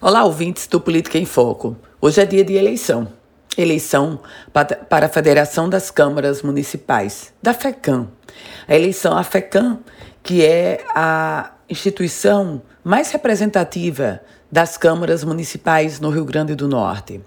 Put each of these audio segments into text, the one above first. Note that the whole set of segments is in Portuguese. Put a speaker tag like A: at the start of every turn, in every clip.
A: Olá, ouvintes do Política em Foco. Hoje é dia de eleição. Eleição para a Federação das Câmaras Municipais, da FECAM. A eleição, a FECAM, que é a instituição mais representativa das câmaras municipais no Rio Grande do Norte.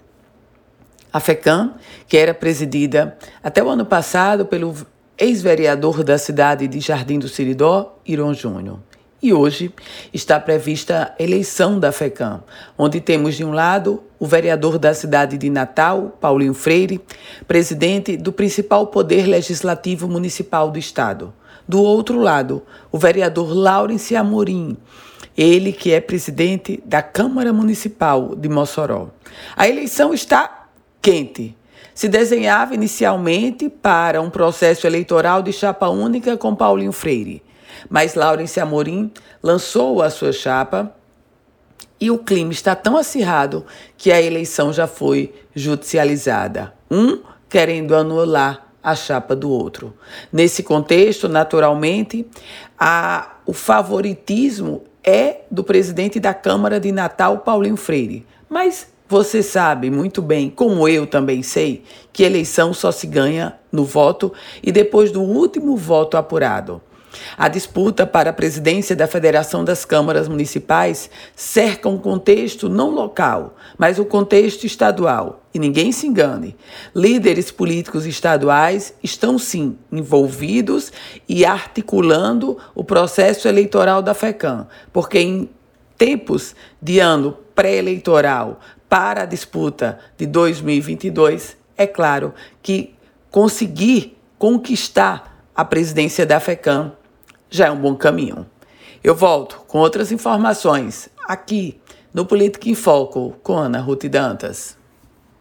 A: A FECAM, que era presidida até o ano passado pelo ex-vereador da cidade de Jardim do Siridó, Iron Júnior. E hoje está prevista a eleição da FECAM, onde temos de um lado o vereador da cidade de Natal, Paulinho Freire, presidente do principal poder legislativo municipal do estado. Do outro lado, o vereador Laurence Amorim, ele que é presidente da Câmara Municipal de Mossoró. A eleição está quente. Se desenhava inicialmente para um processo eleitoral de chapa única com Paulinho Freire. Mas Laurence Amorim lançou a sua chapa e o clima está tão acirrado que a eleição já foi judicializada. Um querendo anular a chapa do outro. Nesse contexto, naturalmente, a, o favoritismo é do presidente da Câmara de Natal, Paulinho Freire. Mas você sabe muito bem, como eu também sei, que eleição só se ganha no voto e depois do último voto apurado. A disputa para a presidência da Federação das Câmaras Municipais cerca um contexto não local, mas o um contexto estadual. E ninguém se engane, líderes políticos estaduais estão sim envolvidos e articulando o processo eleitoral da FECAM, porque em tempos de ano pré-eleitoral para a disputa de 2022, é claro que conseguir conquistar a presidência da FECAM já é um bom caminho. Eu volto com outras informações aqui no Política em Foco com Ana Ruth Dantas.